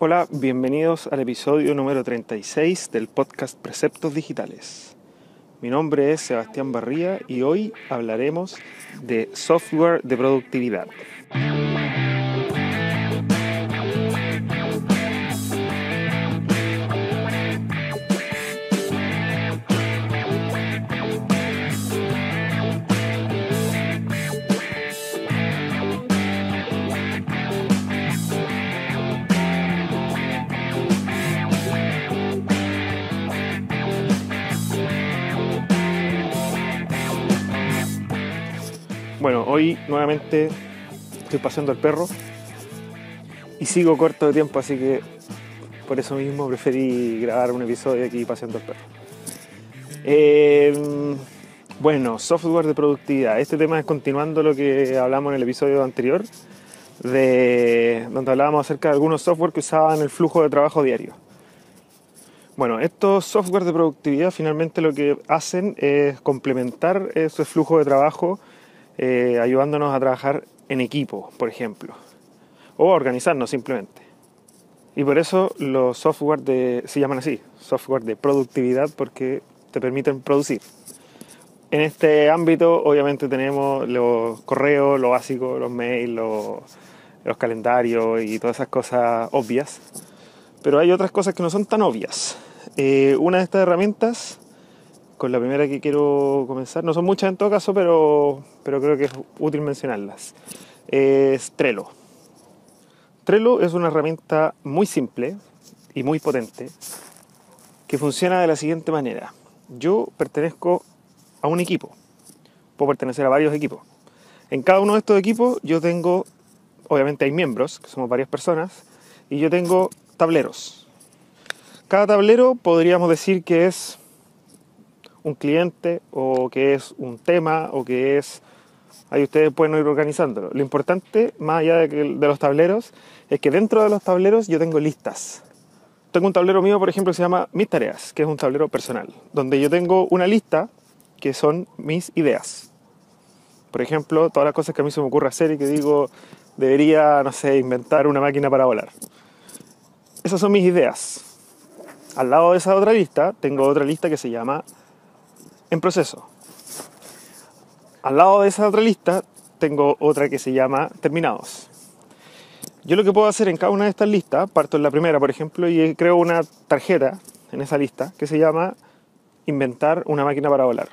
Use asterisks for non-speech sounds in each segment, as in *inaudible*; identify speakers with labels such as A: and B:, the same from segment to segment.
A: Hola, bienvenidos al episodio número 36 del podcast Preceptos Digitales. Mi nombre es Sebastián Barría y hoy hablaremos de software de productividad. Bueno, hoy nuevamente estoy paseando al perro y sigo corto de tiempo, así que por eso mismo preferí grabar un episodio aquí paseando al perro. Eh, bueno, software de productividad. Este tema es continuando lo que hablamos en el episodio anterior, de, donde hablábamos acerca de algunos software que usaban el flujo de trabajo diario. Bueno, estos software de productividad finalmente lo que hacen es complementar ese flujo de trabajo eh, ayudándonos a trabajar en equipo, por ejemplo, o a organizarnos simplemente. Y por eso los software de, se llaman así, software de productividad, porque te permiten producir. En este ámbito, obviamente, tenemos los correos, lo básico, los mails, los, los calendarios y todas esas cosas obvias. Pero hay otras cosas que no son tan obvias. Eh, una de estas herramientas con la primera que quiero comenzar. No son muchas en todo caso, pero, pero creo que es útil mencionarlas. Es Trello. Trello es una herramienta muy simple y muy potente que funciona de la siguiente manera. Yo pertenezco a un equipo. Puedo pertenecer a varios equipos. En cada uno de estos equipos yo tengo, obviamente hay miembros, que somos varias personas, y yo tengo tableros. Cada tablero podríamos decir que es un cliente o que es un tema o que es... Ahí ustedes pueden ir organizándolo. Lo importante, más allá de, los tableros, es que dentro de los tableros yo tengo listas. Tengo un tablero mío, por ejemplo, que se llama Mis Tareas, que es un tablero personal, donde yo tengo una lista que son mis ideas. Por ejemplo, todas las cosas que a mí se me ocurre hacer y que digo, debería, no sé, inventar una máquina para volar. Esas son mis ideas. Al lado de esa otra lista, tengo otra lista que se llama en proceso. Al lado de esa otra lista tengo otra que se llama terminados. Yo lo que puedo hacer en cada una de estas listas, parto en la primera, por ejemplo, y creo una tarjeta en esa lista que se llama inventar una máquina para volar.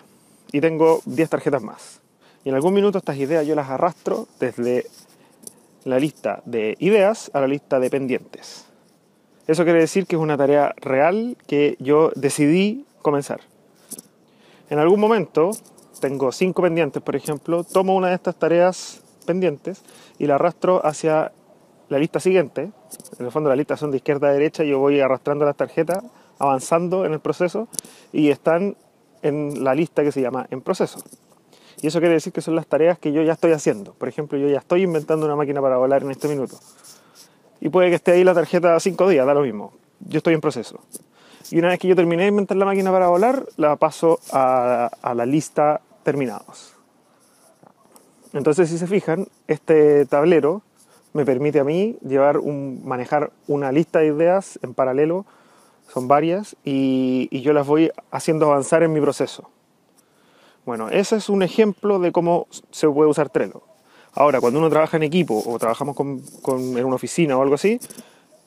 A: Y tengo 10 tarjetas más. Y en algún minuto estas ideas yo las arrastro desde la lista de ideas a la lista de pendientes. Eso quiere decir que es una tarea real que yo decidí comenzar. En algún momento, tengo cinco pendientes, por ejemplo, tomo una de estas tareas pendientes y la arrastro hacia la lista siguiente. En el fondo las listas son de izquierda a derecha, yo voy arrastrando las tarjetas, avanzando en el proceso y están en la lista que se llama en proceso. Y eso quiere decir que son las tareas que yo ya estoy haciendo. Por ejemplo, yo ya estoy inventando una máquina para volar en este minuto. Y puede que esté ahí la tarjeta cinco días, da lo mismo. Yo estoy en proceso. Y una vez que yo terminé de inventar la máquina para volar, la paso a, la lista terminados. Entonces, si se fijan, este tablero me permite a mí llevar un, manejar una lista de ideas en paralelo, son varias, y, y, yo las voy haciendo avanzar en mi proceso. Bueno, ese es un ejemplo de cómo se puede usar Trello. Ahora, cuando uno trabaja en equipo o trabajamos con, con, en una oficina o algo así,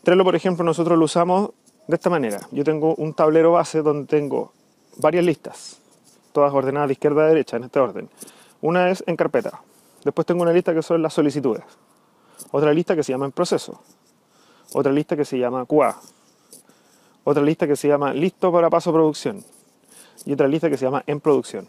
A: Trello, por ejemplo, nosotros lo usamos de esta manera. Yo tengo un tablero base donde tengo varias listas, todas ordenadas de izquierda a derecha en este orden. Una es en carpeta. Después tengo una lista que son las solicitudes. Otra lista que se llama en proceso. Otra lista que se llama QA. Otra lista que se llama listo para paso producción. Y otra lista que se llama en producción.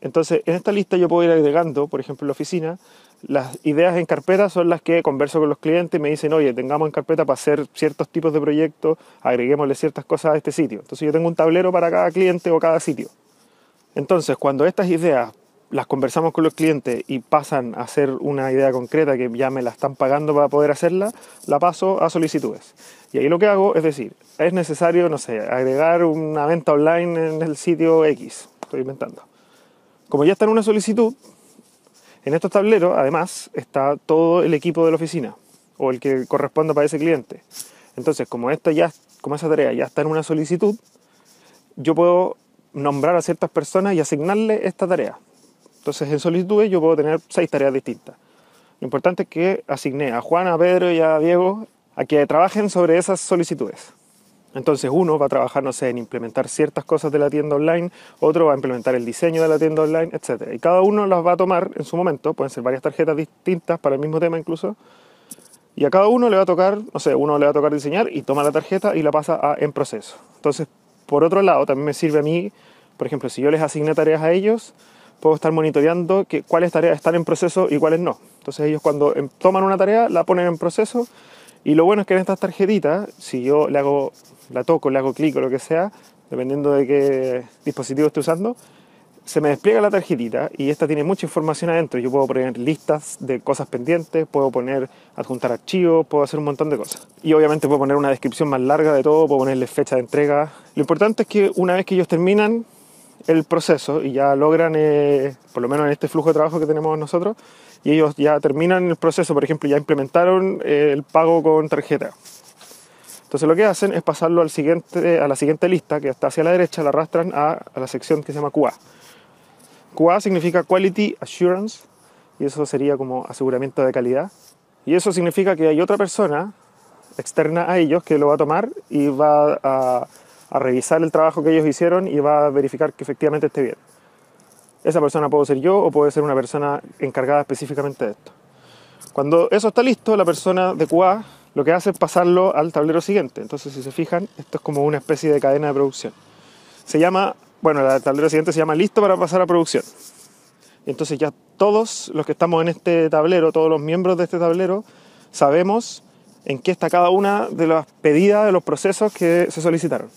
A: Entonces, en esta lista yo puedo ir agregando, por ejemplo, en la oficina, las ideas en carpeta son las que converso con los clientes y me dicen, oye, tengamos en carpeta para hacer ciertos tipos de proyectos, agreguémosle ciertas cosas a este sitio. Entonces yo tengo un tablero para cada cliente o cada sitio. Entonces, cuando estas ideas las conversamos con los clientes y pasan a ser una idea concreta que ya me la están pagando para poder hacerla, la paso a solicitudes. Y ahí lo que hago es decir, es necesario, no sé, agregar una venta online en el sitio X, estoy inventando. Como ya está en una solicitud, en estos tableros, además, está todo el equipo de la oficina. o el que corresponda para ese cliente. Entonces, como, esto ya, como esa tarea ya está en una solicitud, yo puedo nombrar a ciertas personas y asignarle esta tarea. Entonces, en solicitudes yo puedo tener seis tareas distintas. Lo importante es que asigné a Juan, a Pedro y a Diego a que trabajen sobre esas solicitudes. Entonces uno va a trabajar, no sé, en implementar ciertas cosas de la tienda online, otro va a implementar el diseño de la tienda online, etc. Y cada uno las va a tomar en su momento, pueden ser varias tarjetas distintas para el mismo tema incluso, y a cada uno le va a tocar, no sé, uno le va a tocar diseñar y toma la tarjeta y la pasa a en proceso. Entonces, por otro lado, también me sirve a mí, por ejemplo, si yo les asigné tareas a ellos, puedo estar monitoreando que, cuáles tareas están en proceso y cuáles no. Entonces ellos cuando em, toman una tarea la ponen en proceso y lo bueno es que en estas tarjetitas, si yo le hago, la toco, le hago clic o lo que sea, dependiendo de qué dispositivo esté usando, se me despliega la tarjetita y esta tiene mucha información adentro. Yo puedo poner listas de cosas pendientes, puedo poner, adjuntar archivos, puedo hacer un montón de cosas. Y obviamente puedo poner una descripción más larga de todo, puedo ponerle fecha de entrega. Lo importante es que una vez que ellos terminan el proceso y ya logran, eh, por lo menos en este flujo de trabajo que tenemos nosotros, y ellos ya terminan el proceso, por ejemplo, ya implementaron eh, el pago con tarjeta. Entonces lo que hacen es pasarlo al siguiente, a la siguiente lista, que está hacia la derecha, la arrastran a, a la sección que se llama QA. QA significa Quality Assurance, y eso sería como aseguramiento de calidad. Y eso significa que hay otra persona externa a ellos que lo va a tomar y va a a revisar el trabajo que ellos hicieron y va a verificar que efectivamente esté bien. Esa persona puede ser yo o puede ser una persona encargada específicamente de esto. Cuando eso está listo, la persona de QA lo que hace es pasarlo al tablero siguiente. Entonces, si se fijan, esto es como una especie de cadena de producción. Se llama, bueno, el tablero siguiente se llama listo para pasar a producción. Entonces ya todos los que estamos en este tablero, todos los miembros de este tablero, sabemos en qué está cada una de las pedidas de los procesos que se solicitaron.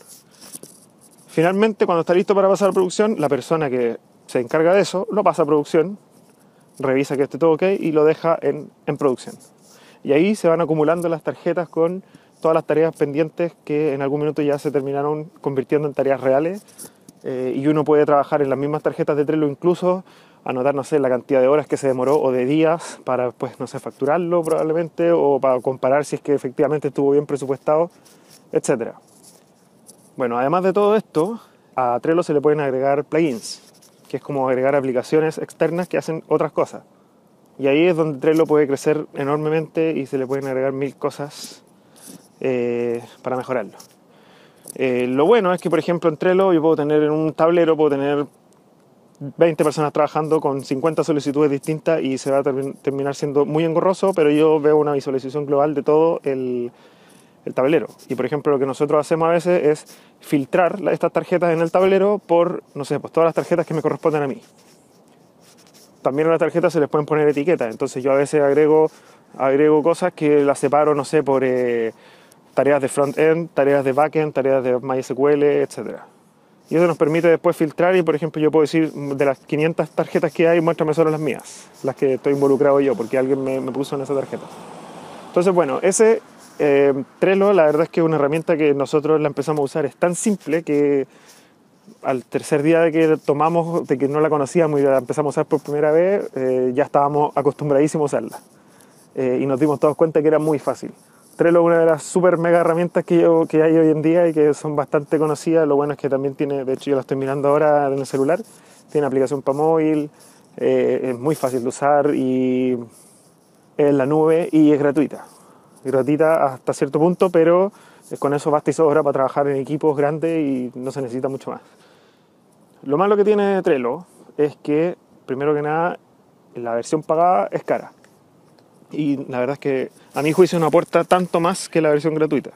A: Finalmente, cuando está listo para pasar a producción, la persona que se encarga de eso lo pasa a producción, revisa que esté todo ok y lo deja en, producción. Y ahí se van acumulando las tarjetas con todas las tareas pendientes que en algún minuto ya se terminaron convirtiendo en tareas reales eh, y uno puede trabajar en las mismas tarjetas de Trello incluso anotar, no sé, la cantidad de horas que se demoró o de días para, pues, no sé, facturarlo probablemente o para comparar si es que efectivamente estuvo bien presupuestado, etcétera. Bueno, además de todo esto, a Trello se le pueden agregar plugins, que es como agregar aplicaciones externas que hacen otras cosas. Y ahí es donde Trello puede crecer enormemente y se le pueden agregar mil cosas eh, para mejorarlo. Eh, lo bueno es que, por ejemplo, en Trello yo puedo tener en un tablero, puedo tener 20 personas trabajando con 50 solicitudes distintas y se va a terminar siendo muy engorroso, pero yo veo una visualización global de todo el, el tablero. Y por ejemplo, lo que nosotros hacemos a veces es filtrar estas tarjetas en el tablero por, no sé, pues todas las tarjetas que me corresponden a mí. También a las tarjetas se les pueden poner etiquetas, entonces yo a veces agrego, agrego cosas que las separo, no sé, por eh, tareas de front-end, tareas de back-end, tareas de MySQL, etc. Y eso nos permite después filtrar y, por ejemplo, yo puedo decir, de las 500 tarjetas que hay, muéstrame solo las mías, las que estoy involucrado yo, porque alguien me, me puso en esa tarjeta. Entonces, bueno, ese eh, Trello, la verdad es que es una herramienta que nosotros la empezamos a usar, es tan simple que al tercer día de que tomamos, de que no la conocíamos y la empezamos a usar por primera vez, eh, ya estábamos acostumbradísimos a usarla. Eh, y nos dimos todos cuenta que era muy fácil. Trello es una de las super mega herramientas que, hay hoy en día y que son bastante conocidas. Lo bueno es que también tiene, de hecho yo la estoy mirando ahora en el celular, tiene aplicación para móvil, es muy fácil de usar y es en la nube y es gratuita gratuita hasta cierto punto, pero con eso basta y sobra para trabajar en equipos grandes y no se necesita mucho más. Lo malo que tiene Trello es que, primero que nada, la versión pagada es cara. Y la verdad es que a mi juicio no aporta tanto más que la versión gratuita.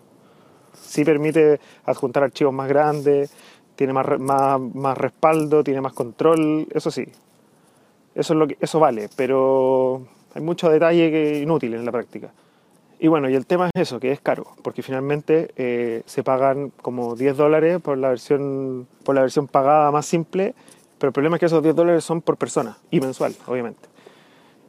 A: Sí permite adjuntar archivos más grandes, tiene más, más, más respaldo, tiene más control, eso sí. Eso, eso vale, pero hay mucho detalle que inútil en la práctica. Y bueno, y el tema es eso, que es caro, porque finalmente eh, se pagan como 10 dólares por la, versión, por la versión pagada más simple, pero el problema es que esos 10 dólares son por persona y mensual, obviamente.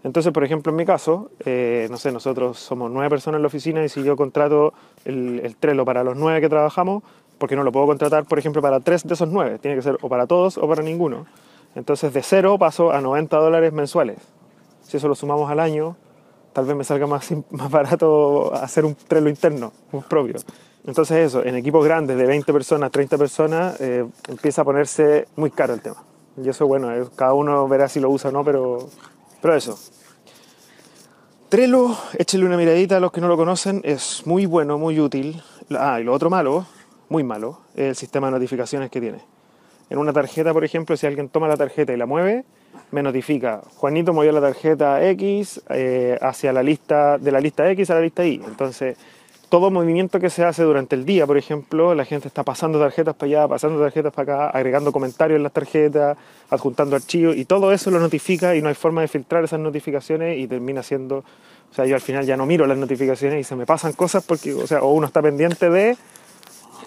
A: Entonces, por ejemplo, en mi caso, eh, no sé, nosotros somos nueve personas en la oficina y si yo contrato el, el Trello para los nueve que trabajamos, porque no lo puedo contratar, por ejemplo, para tres de esos nueve, tiene que ser o para todos o para ninguno. Entonces, de cero paso a 90 dólares mensuales. Si eso lo sumamos al año, tal vez me salga más, *laughs* más barato hacer un Trello interno, un propio. Entonces eso, en equipos grandes de 20 personas, 30 personas, eh, empieza a ponerse muy caro el tema. Y eso, bueno, cada uno verá si lo usa o no, pero, pero eso. Trello, échenle una miradita a los que no lo conocen, es muy bueno, muy útil. Ah, y lo otro malo, muy malo, es el sistema de notificaciones que tiene. En una tarjeta, por ejemplo, si alguien toma la tarjeta y la mueve, me notifica, Juanito movió la tarjeta X eh, hacia la lista, de la lista X a la lista Y. Entonces, todo movimiento que se hace durante el día, por ejemplo, la gente está pasando tarjetas para allá, pasando tarjetas para acá, agregando comentarios en las tarjetas, adjuntando archivos, y todo eso lo notifica y no hay forma de filtrar esas notificaciones y termina siendo, o sea, yo al final ya no miro las notificaciones y se me pasan cosas porque, o sea, o uno está pendiente de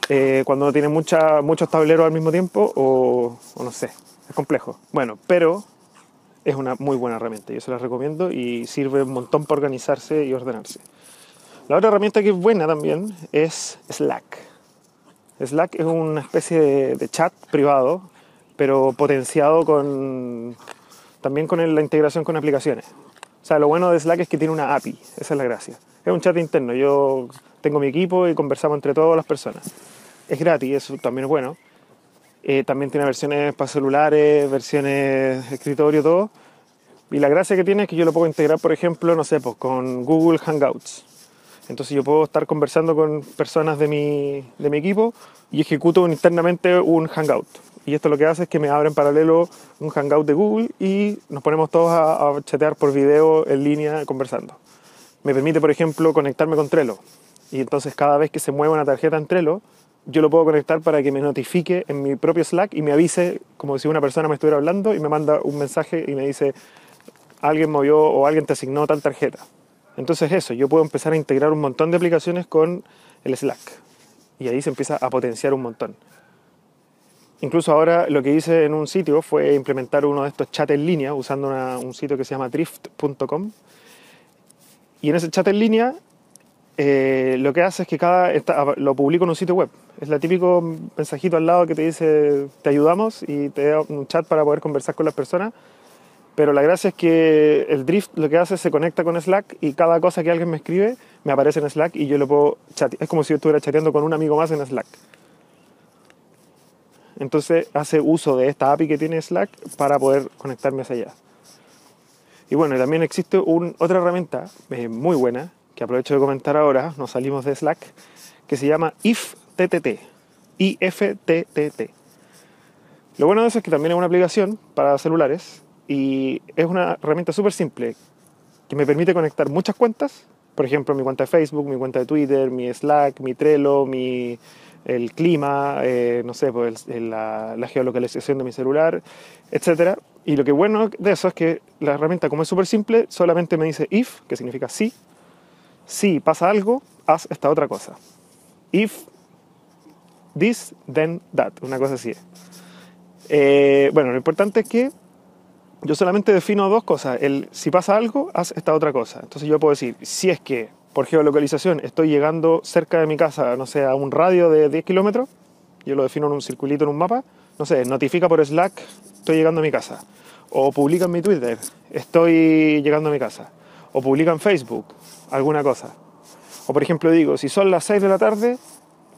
A: eh, cuando uno tiene mucha, muchos tableros al mismo tiempo, o no sé, es complejo. Bueno, pero es una muy buena herramienta, yo se la recomiendo y sirve un montón para organizarse y ordenarse. La otra herramienta que es buena también es Slack. Slack es una especie de, chat privado, pero potenciado con, también con la integración con aplicaciones. O sea, lo bueno de Slack es que tiene una API, esa es la gracia. Es un chat interno, yo tengo mi equipo y conversamos entre todas las personas. Es gratis, eso también es bueno. Eh, también tiene versiones para celulares, versiones escritorio, todo. Y la gracia que tiene es que yo lo puedo integrar, por ejemplo, no sé, pues con Google Hangouts. Entonces yo puedo estar conversando con personas de mi, de mi equipo y ejecuto internamente un Hangout. Y esto lo que hace es que me abre en paralelo un Hangout de Google y nos ponemos todos a, chatear por video en línea conversando. Me permite, por ejemplo, conectarme con Trello. Y entonces cada vez que se mueve una tarjeta en Trello, yo lo puedo conectar para que me notifique en mi propio Slack y me avise como si una persona me estuviera hablando y me manda un mensaje y me dice alguien movió o alguien te asignó tal tarjeta. Entonces eso, yo puedo empezar a integrar un montón de aplicaciones con el Slack. Y ahí se empieza a potenciar un montón. Incluso ahora lo que hice en un sitio fue implementar uno de estos chats en línea usando un sitio que se llama drift.com. Y en ese chat en línea eh, lo que hace es que cada lo publico en un sitio web. Es el típico mensajito al lado que te dice te ayudamos y te da un chat para poder conversar con las personas pero la gracia es que el Drift lo que hace es se conecta con Slack y cada cosa que alguien me escribe me aparece en Slack y yo lo puedo chatear. Es como si yo estuviera chateando con un amigo más en Slack. Entonces hace uso de esta API que tiene Slack para poder conectarme hacia allá. Y bueno, también existe otra herramienta eh, muy buena que aprovecho de comentar ahora, nos salimos de Slack, que se llama IFTTT. IFTTT. Lo bueno de eso es que también es una aplicación para celulares y es una herramienta súper simple que me permite conectar muchas cuentas, por ejemplo mi cuenta de Facebook, mi cuenta de Twitter, mi Slack, mi Trello, mi, el clima, eh, no sé, pues la, geolocalización de mi celular, etc. Y lo que bueno de eso es que la herramienta como es súper simple, solamente me dice if, que significa sí, si pasa algo, haz esta otra cosa. If this, then that, una cosa así. Eh, bueno, lo importante es que yo solamente defino dos cosas. El, si pasa algo, haz esta otra cosa. Entonces yo puedo decir, si es que por geolocalización estoy llegando cerca de mi casa, no sé, a un radio de 10 kilómetros, yo lo defino en un circulito en un mapa, no sé, notifica por Slack, estoy llegando a mi casa. O publica en mi Twitter, estoy llegando a mi casa. O publica en Facebook, alguna cosa. O por ejemplo digo, si son las 6 de la tarde,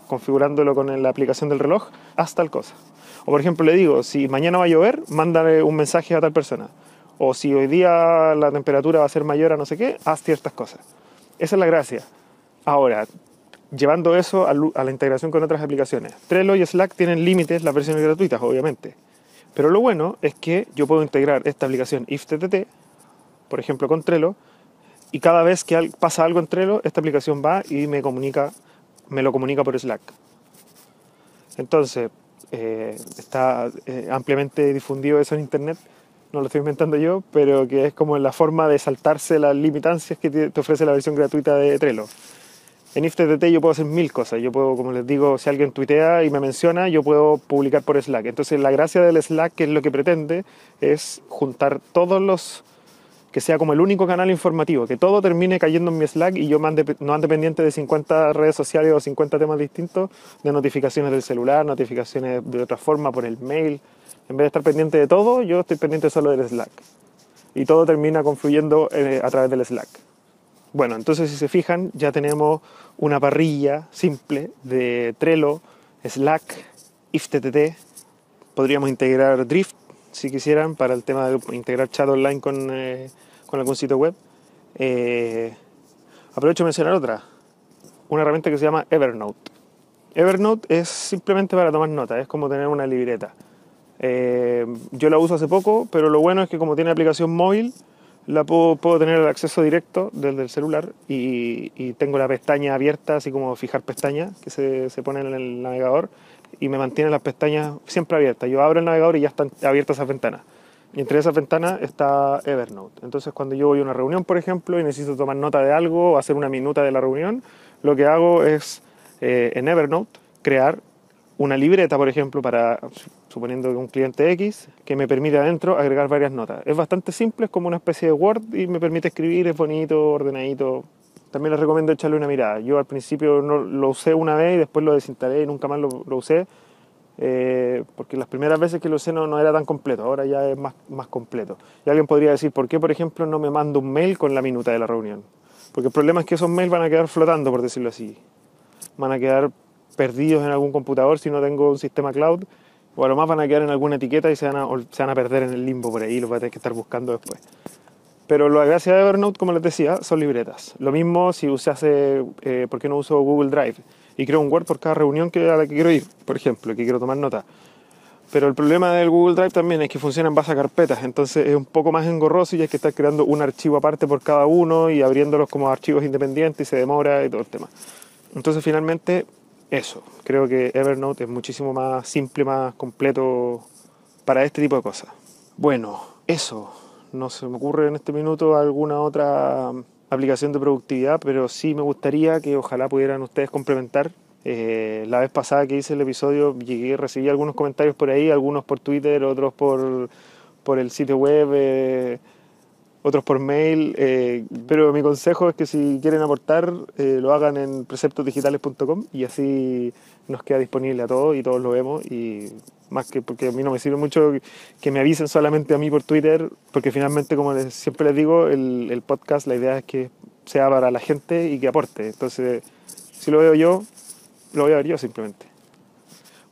A: configurándolo con la aplicación del reloj, haz tal cosa. O por ejemplo le digo, si mañana va a llover, mándale un mensaje a tal persona. O si hoy día la temperatura va a ser mayor a no sé qué, haz ciertas cosas. Esa es la gracia. Ahora, llevando eso a la integración con otras aplicaciones. Trello y Slack tienen límites, las versiones gratuitas, obviamente. Pero lo bueno es que yo puedo integrar esta aplicación IFTTT, por ejemplo, con Trello, y cada vez que pasa algo en Trello, esta aplicación va y me comunica, me lo comunica por Slack. Entonces, eh, está eh, ampliamente difundido eso en Internet, no lo estoy inventando yo, pero que es como la forma de saltarse las limitancias que te ofrece la versión gratuita de Trello. En IFTTT yo puedo hacer mil cosas. Yo puedo, como les digo, si alguien tuitea y me menciona, yo puedo publicar por Slack. Entonces la gracia del Slack, que es lo que pretende, es juntar todos los que sea como el único canal informativo, que todo termine cayendo en mi Slack y yo no ande pendiente de 50 redes sociales o 50 temas distintos, de notificaciones del celular, notificaciones de otra forma por el mail. En vez de estar pendiente de todo, yo estoy pendiente solo del Slack. Y todo termina confluyendo eh, a través del Slack. Bueno, entonces si se fijan, ya tenemos una parrilla simple de Trello, Slack, IFTTT. Podríamos integrar Drift si quisieran para el tema de integrar chat online con, eh, con algún sitio web. Eh, aprovecho de mencionar otra, una herramienta que se llama Evernote. Evernote es simplemente para tomar notas, es como tener una libreta. Eh, yo la uso hace poco, pero lo bueno es que como tiene aplicación móvil, la puedo, puedo tener el acceso directo desde el celular y, tengo la pestaña abierta, así como fijar pestaña que se, se, pone en el navegador y me mantiene las pestañas siempre abiertas. Yo abro el navegador y ya están abiertas esas ventanas. Y entre esas ventanas está Evernote. Entonces cuando yo voy a una reunión, por ejemplo, y necesito tomar nota de algo o hacer una minuta de la reunión, lo que hago es eh, en Evernote crear una libreta, por ejemplo, para, suponiendo que un cliente X, que me permite adentro agregar varias notas. Es bastante simple, es como una especie de Word y me permite escribir, es bonito, ordenadito. También les recomiendo echarle una mirada. Yo al principio no, lo usé una vez y después lo desinstalé y nunca más lo, usé, eh, porque las primeras veces que lo usé no, era tan completo, ahora ya es más, más completo. Y alguien podría decir, ¿por qué, por ejemplo, no me mando un mail con la minuta de la reunión? Porque el problema es que esos mails van a quedar flotando, por decirlo así. Van a quedar perdidos en algún computador si no tengo un sistema cloud, o a lo más van a quedar en alguna etiqueta y se van a, perder en el limbo por ahí, los voy a tener que estar buscando después. Pero la gracia de Evernote, como les decía, son libretas. Lo mismo si usase, eh, ¿por qué no uso Google Drive? Y creo un Word por cada reunión que, a la que quiero ir, por ejemplo, que quiero tomar nota. Pero el problema del Google Drive también es que funciona en base a carpetas, entonces es un poco más engorroso y hay que estar creando un archivo aparte por cada uno y abriéndolos como archivos independientes y se demora y todo el tema. Entonces finalmente eso, creo que Evernote es muchísimo más simple, más completo para este tipo de cosas. Bueno, eso, no se me ocurre en este minuto alguna otra aplicación de productividad, pero sí me gustaría que ojalá pudieran ustedes complementar. Eh, la vez pasada que hice el episodio llegué, recibí algunos comentarios por ahí, algunos por Twitter, otros por, por el sitio web. Eh, otros por mail, eh, pero mi consejo es que si quieren aportar, eh, lo hagan en preceptosdigitales.com y así nos queda disponible a todos y todos lo vemos y más que porque a mí no me sirve mucho que me avisen solamente a mí por Twitter, porque finalmente, como siempre les digo, el, el podcast, la idea es que sea para la gente y que aporte. Entonces, si lo veo yo, lo voy a ver yo simplemente.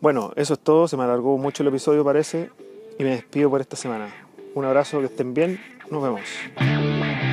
A: Bueno, eso es todo, se me alargó mucho el episodio parece y me despido por esta semana. Un abrazo, que estén bien nos vemos.